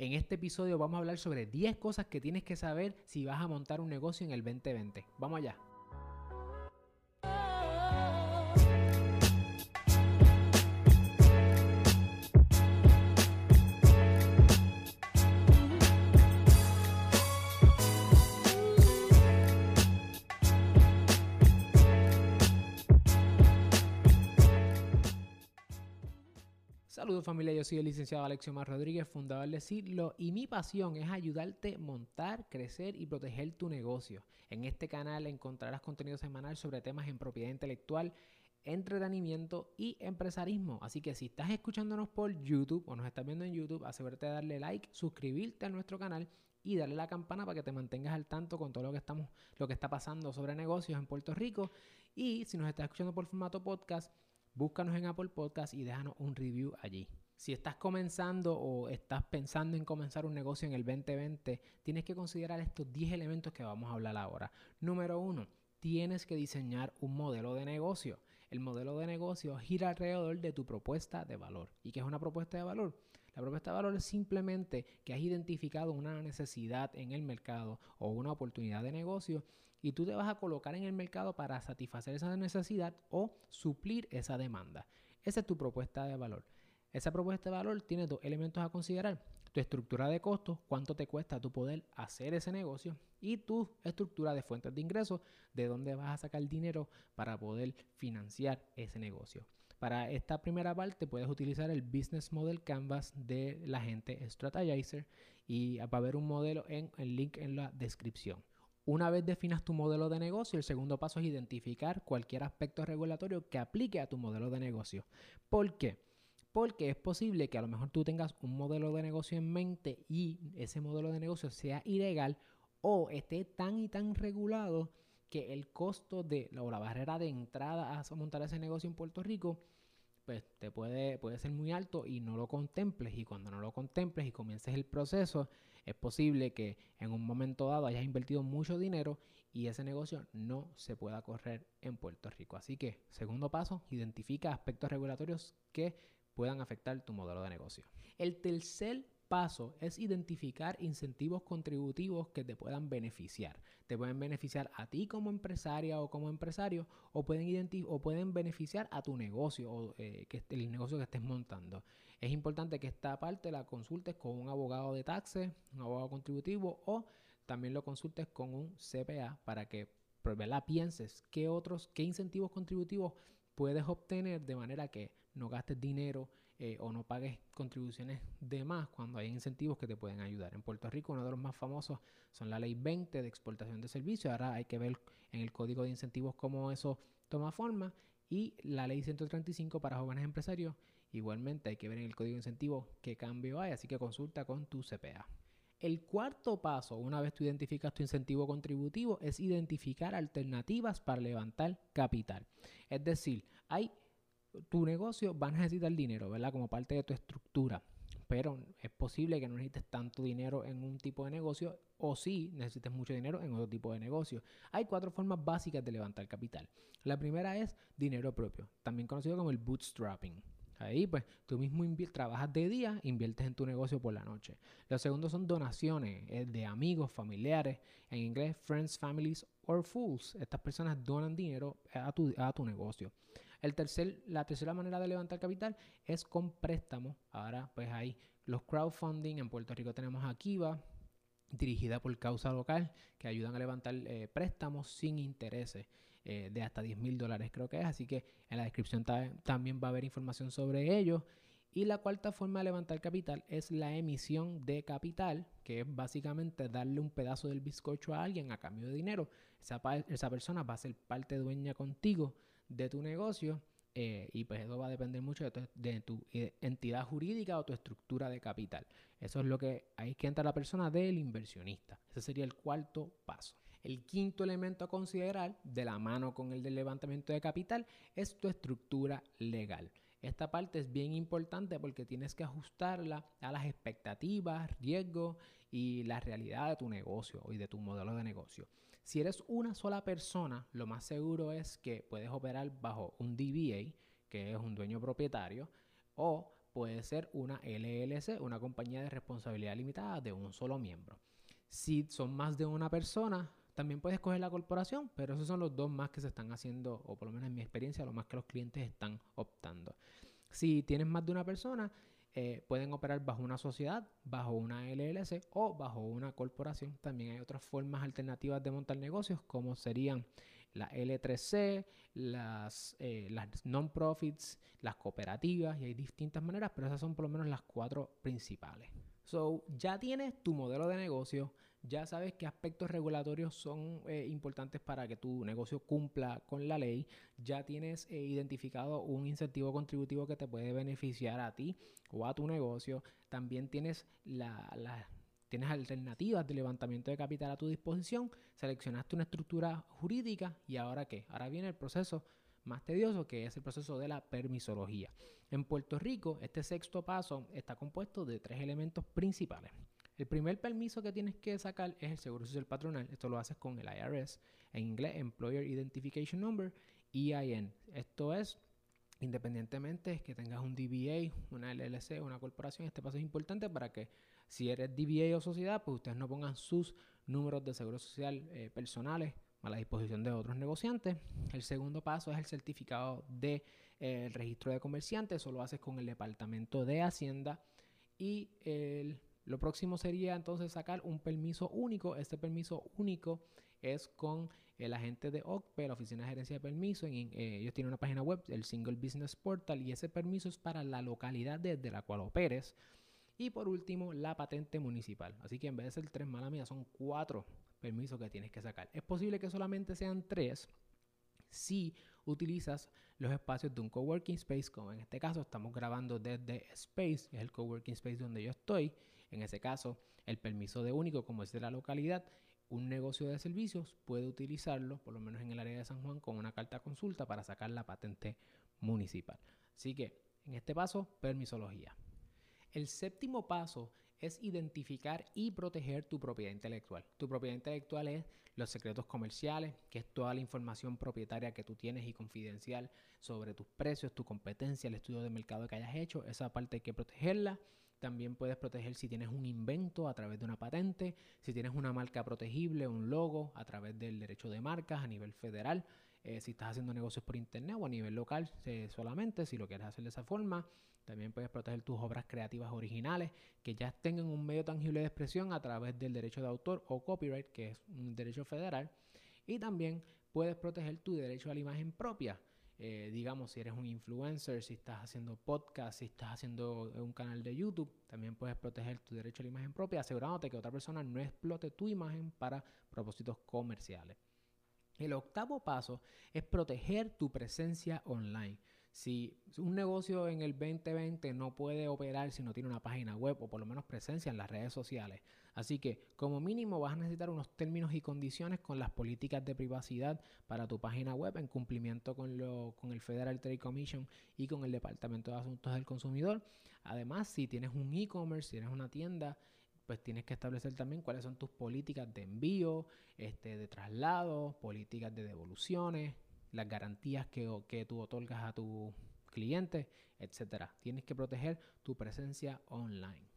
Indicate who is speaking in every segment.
Speaker 1: En este episodio vamos a hablar sobre 10 cosas que tienes que saber si vas a montar un negocio en el 2020. Vamos allá. Saludos familia, yo soy el licenciado Alexio Mar Rodríguez, fundador de Siglo, y mi pasión es ayudarte a montar, crecer y proteger tu negocio. En este canal encontrarás contenido semanal sobre temas en propiedad intelectual, entretenimiento y empresarismo. Así que si estás escuchándonos por YouTube o nos estás viendo en YouTube, asegúrate de darle like, suscribirte a nuestro canal y darle la campana para que te mantengas al tanto con todo lo que estamos, lo que está pasando sobre negocios en Puerto Rico. Y si nos estás escuchando por formato podcast, búscanos en Apple Podcast y déjanos un review allí. Si estás comenzando o estás pensando en comenzar un negocio en el 2020, tienes que considerar estos 10 elementos que vamos a hablar ahora. Número uno, tienes que diseñar un modelo de negocio. El modelo de negocio gira alrededor de tu propuesta de valor. ¿Y qué es una propuesta de valor? La propuesta de valor es simplemente que has identificado una necesidad en el mercado o una oportunidad de negocio y tú te vas a colocar en el mercado para satisfacer esa necesidad o suplir esa demanda. Esa es tu propuesta de valor. Esa propuesta de valor tiene dos elementos a considerar. Tu estructura de costos, cuánto te cuesta tu poder hacer ese negocio y tu estructura de fuentes de ingresos, de dónde vas a sacar dinero para poder financiar ese negocio. Para esta primera parte puedes utilizar el Business Model Canvas de la gente Strategizer y va a haber un modelo en el link en la descripción. Una vez definas tu modelo de negocio, el segundo paso es identificar cualquier aspecto regulatorio que aplique a tu modelo de negocio. ¿Por qué? Porque es posible que a lo mejor tú tengas un modelo de negocio en mente y ese modelo de negocio sea ilegal o esté tan y tan regulado que el costo de o la barrera de entrada a montar ese negocio en Puerto Rico pues te puede, puede ser muy alto y no lo contemples. Y cuando no lo contemples y comiences el proceso, es posible que en un momento dado hayas invertido mucho dinero y ese negocio no se pueda correr en Puerto Rico. Así que, segundo paso, identifica aspectos regulatorios que puedan afectar tu modelo de negocio. El tercer paso es identificar incentivos contributivos que te puedan beneficiar. Te pueden beneficiar a ti como empresaria o como empresario o pueden, o pueden beneficiar a tu negocio o eh, que el negocio que estés montando. Es importante que esta parte la consultes con un abogado de taxes, un abogado contributivo o también lo consultes con un CPA para que pues, pienses qué otros, qué incentivos contributivos puedes obtener de manera que no gastes dinero eh, o no pagues contribuciones de más cuando hay incentivos que te pueden ayudar. En Puerto Rico uno de los más famosos son la ley 20 de exportación de servicios. Ahora hay que ver en el código de incentivos cómo eso toma forma y la ley 135 para jóvenes empresarios. Igualmente hay que ver en el código de incentivos qué cambio hay, así que consulta con tu CPA. El cuarto paso, una vez tú identificas tu incentivo contributivo, es identificar alternativas para levantar capital. Es decir, hay tu negocio va a necesitar dinero, ¿verdad? Como parte de tu estructura. Pero es posible que no necesites tanto dinero en un tipo de negocio o sí necesites mucho dinero en otro tipo de negocio. Hay cuatro formas básicas de levantar capital. La primera es dinero propio, también conocido como el bootstrapping. Ahí pues tú mismo trabajas de día, inviertes en tu negocio por la noche. Lo segundo son donaciones eh, de amigos, familiares, en inglés friends, families or fools. Estas personas donan dinero a tu, a tu negocio. El tercer, la tercera manera de levantar capital es con préstamos. Ahora pues hay los crowdfunding. En Puerto Rico tenemos Akiva, dirigida por causa local, que ayudan a levantar eh, préstamos sin intereses eh, de hasta 10 mil dólares creo que es. Así que en la descripción también va a haber información sobre ello. Y la cuarta forma de levantar capital es la emisión de capital, que es básicamente darle un pedazo del bizcocho a alguien a cambio de dinero. Esa, esa persona va a ser parte dueña contigo de tu negocio eh, y pues eso va a depender mucho de tu, de tu, eh, entidad jurídica o tu estructura de capital. Eso es lo que ahí que entra la persona del inversionista. Ese sería el cuarto paso. El quinto elemento a considerar, de la mano con el del levantamiento de capital, es tu estructura legal. Esta parte es bien importante porque tienes que ajustarla a las expectativas, riesgos y la realidad de tu negocio y de tu modelo de negocio. Si eres una sola persona, lo más seguro es que puedes operar bajo un DBA, que es un dueño propietario, o puede ser una LLC, una compañía de responsabilidad limitada de un solo miembro. Si son más de una persona, también puedes escoger la corporación, pero esos son los dos más que se están haciendo, o por lo menos en mi experiencia, lo más que los clientes están optando. Si tienes más de una persona, eh, pueden operar bajo una sociedad, bajo una LLC o bajo una corporación. También hay otras formas alternativas de montar negocios, como serían la L3C, las, eh, las non-profits, las cooperativas, y hay distintas maneras, pero esas son por lo menos las cuatro principales. So, ya tienes tu modelo de negocio, ya sabes qué aspectos regulatorios son eh, importantes para que tu negocio cumpla con la ley, ya tienes eh, identificado un incentivo contributivo que te puede beneficiar a ti o a tu negocio, también tienes la, tienes alternativas de levantamiento de capital a tu disposición, seleccionaste una estructura jurídica y ahora qué? Ahora viene el proceso más tedioso que es el proceso de la permisología. En Puerto Rico, este sexto paso está compuesto de tres elementos principales. El primer permiso que tienes que sacar es el Seguro Social Patronal. Esto lo haces con el IRS, en inglés Employer Identification Number, EIN. Esto es, independientemente de que tengas un DBA, una LLC, una corporación, este paso es importante para que si eres DBA o sociedad, pues ustedes no pongan sus números de seguro social eh, personales a la disposición de otros negociantes. El segundo paso es el certificado de eh, registro de comerciantes. Eso lo haces con el Departamento de Hacienda. Y el lo próximo sería entonces sacar un permiso único. Este permiso único es con el agente de OCPE, la Oficina de Gerencia de Permiso. Eh, ellos tienen una página web, el Single Business Portal, y ese permiso es para la localidad desde la cual operes. Y por último, la patente municipal. Así que en vez de ser tres, mala mía, son cuatro permisos que tienes que sacar. Es posible que solamente sean tres si utilizas los espacios de un coworking space, como en este caso estamos grabando desde Space, es el coworking space donde yo estoy. En ese caso, el permiso de único, como es de la localidad, un negocio de servicios puede utilizarlo, por lo menos en el área de San Juan, con una carta consulta para sacar la patente municipal. Así que, en este paso, permisología. El séptimo paso es identificar y proteger tu propiedad intelectual. Tu propiedad intelectual es los secretos comerciales, que es toda la información propietaria que tú tienes y confidencial sobre tus precios, tu competencia, el estudio de mercado que hayas hecho. Esa parte hay que protegerla. También puedes proteger si tienes un invento a través de una patente, si tienes una marca protegible, un logo a través del derecho de marcas a nivel federal, eh, si estás haciendo negocios por internet o a nivel local eh, solamente, si lo quieres hacer de esa forma. También puedes proteger tus obras creativas originales que ya tengan un medio tangible de expresión a través del derecho de autor o copyright, que es un derecho federal. Y también puedes proteger tu derecho a la imagen propia. Eh, digamos, si eres un influencer, si estás haciendo podcast, si estás haciendo un canal de YouTube, también puedes proteger tu derecho a la imagen propia, asegurándote que otra persona no explote tu imagen para propósitos comerciales. El octavo paso es proteger tu presencia online. Si un negocio en el 2020 no puede operar si no tiene una página web o por lo menos presencia en las redes sociales. Así que como mínimo vas a necesitar unos términos y condiciones con las políticas de privacidad para tu página web en cumplimiento con, lo, con el Federal Trade Commission y con el Departamento de Asuntos del Consumidor. Además, si tienes un e-commerce, si eres una tienda, pues tienes que establecer también cuáles son tus políticas de envío, este, de traslado, políticas de devoluciones, las garantías que, que tú otorgas a tu cliente, etcétera. Tienes que proteger tu presencia online.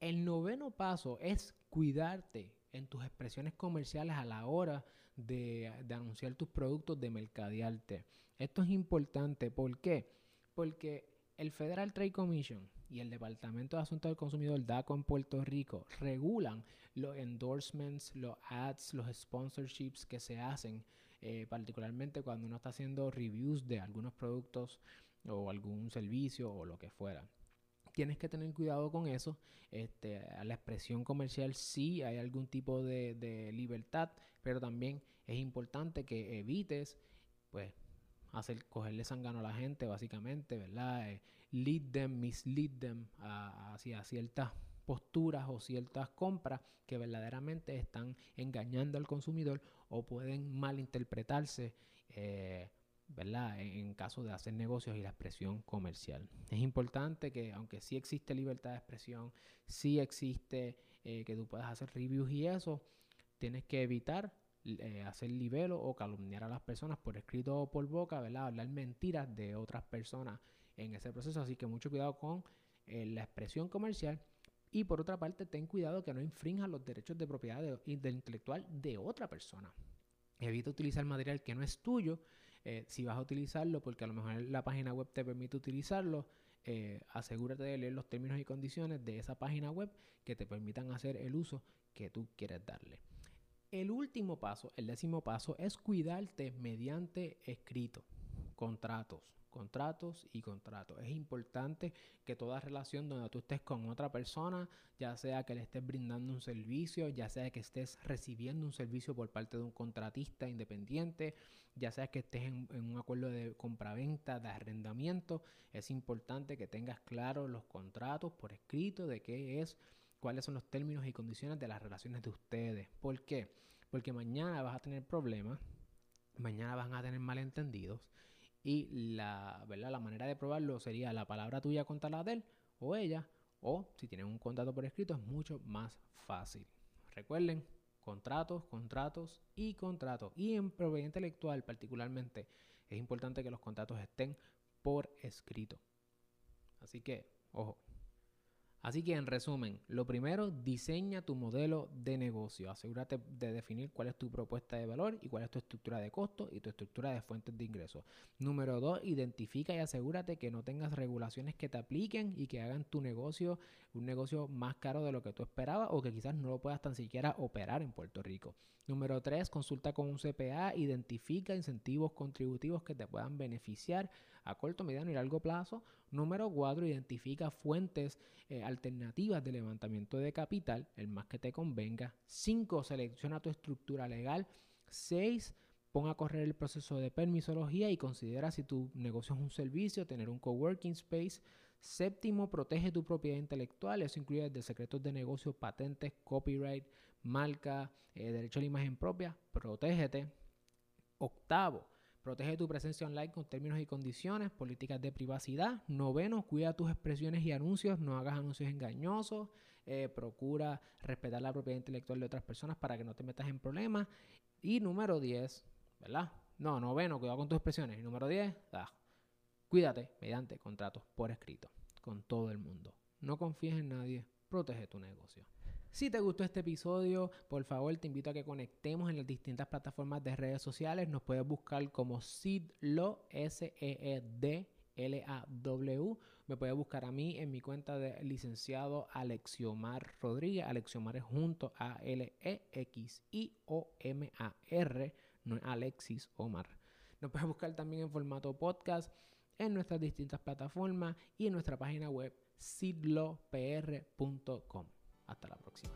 Speaker 1: El noveno paso es cuidarte en tus expresiones comerciales a la hora de, de, anunciar tus productos, de mercadearte. Esto es importante. ¿Por qué? Porque el Federal Trade Commission y el Departamento de Asuntos del Consumidor DACO en Puerto Rico regulan los endorsements, los ads, los sponsorships que se hacen eh, particularmente cuando uno está haciendo reviews de algunos productos o algún servicio o lo que fuera. Tienes que tener cuidado con eso. Este, a la expresión comercial sí hay algún tipo de, libertad, pero también es importante que evites, pues, hacer cogerle sangano a la gente, básicamente, ¿verdad? Eh, lead them, mislead them hacia ciertas posturas o ciertas compras que verdaderamente están engañando al consumidor o pueden malinterpretarse, eh, ¿verdad? En, caso de hacer negocios y la expresión comercial. Es importante que, aunque sí existe libertad de expresión, sí existe eh, que tú puedas hacer reviews y eso, tienes que evitar eh, hacer libelo o calumniar a las personas por escrito o por boca, ¿verdad? Hablar mentiras de otras personas en ese proceso. Así que mucho cuidado con la expresión comercial. Y por otra parte, ten cuidado que no infrinja los derechos de propiedad de, intelectual de otra persona. Evita utilizar material que no es tuyo. Eh, si vas a utilizarlo, porque a lo mejor la página web te permite utilizarlo, eh, asegúrate de leer los términos y condiciones de esa página web que te permitan hacer el uso que tú quieres darle. El último paso, el décimo paso, es cuidarte mediante escrito, contratos, contratos y contratos. Es importante que toda relación donde tú estés con otra persona, ya sea que le estés brindando un servicio, ya sea que estés recibiendo un servicio por parte de un contratista independiente, ya sea que estés en, un acuerdo de compraventa, de arrendamiento, es importante que tengas claros los contratos por escrito de qué es cuáles son los términos y condiciones de las relaciones de ustedes. ¿Por qué? Porque mañana vas a tener problemas, mañana van a tener malentendidos y la, ¿verdad? la manera de probarlo sería la palabra tuya contra la de él o ella, o si tienen un contrato por escrito es mucho más fácil. Recuerden, contratos, contratos y contratos. Y en propiedad intelectual particularmente es importante que los contratos estén por escrito. Así que, ojo. Así que en resumen, lo primero, diseña tu modelo de negocio. Asegúrate de definir cuál es tu propuesta de valor y cuál es tu estructura de costo y tu estructura de fuentes de ingresos. Número dos, identifica y asegúrate que no tengas regulaciones que te apliquen y que hagan tu negocio un negocio más caro de lo que tú esperabas o que quizás no lo puedas tan siquiera operar en Puerto Rico. Número tres, consulta con un CPA, identifica incentivos contributivos que te puedan beneficiar a corto, mediano y largo plazo. Número cuatro, identifica fuentes eh, alternativas de levantamiento de capital, el más que te convenga. Cinco, selecciona tu estructura legal. Seis, pon a correr el proceso de permisología y considera si tu negocio es un servicio, tener un coworking space. Séptimo, protege tu propiedad intelectual. Eso incluye desde secretos de negocio, patentes, copyright, marca, eh, derecho a la imagen propia. Protégete. Octavo, Protege tu presencia online con términos y condiciones, políticas de privacidad. Noveno, cuida tus expresiones y anuncios, no hagas anuncios engañosos. Eh, procura respetar la propiedad intelectual de otras personas para que no te metas en problemas. Y número 10, ¿verdad? No, noveno, cuidado con tus expresiones. Y número 10, ah, cuídate mediante contratos por escrito con todo el mundo. No confíes en nadie, protege tu negocio. Si te gustó este episodio, por favor te invito a que conectemos en las distintas plataformas de redes sociales. Nos puedes buscar como SIDLO, S-E-E-D-L-A-W. Me puedes buscar a mí en mi cuenta de licenciado Alexiomar Rodríguez. Alexiomar es junto a L-E-X-I-O-M-A-R, no es Alexis Omar. Nos puedes buscar también en formato podcast en nuestras distintas plataformas y en nuestra página web sidlopr.com. Hasta la próxima.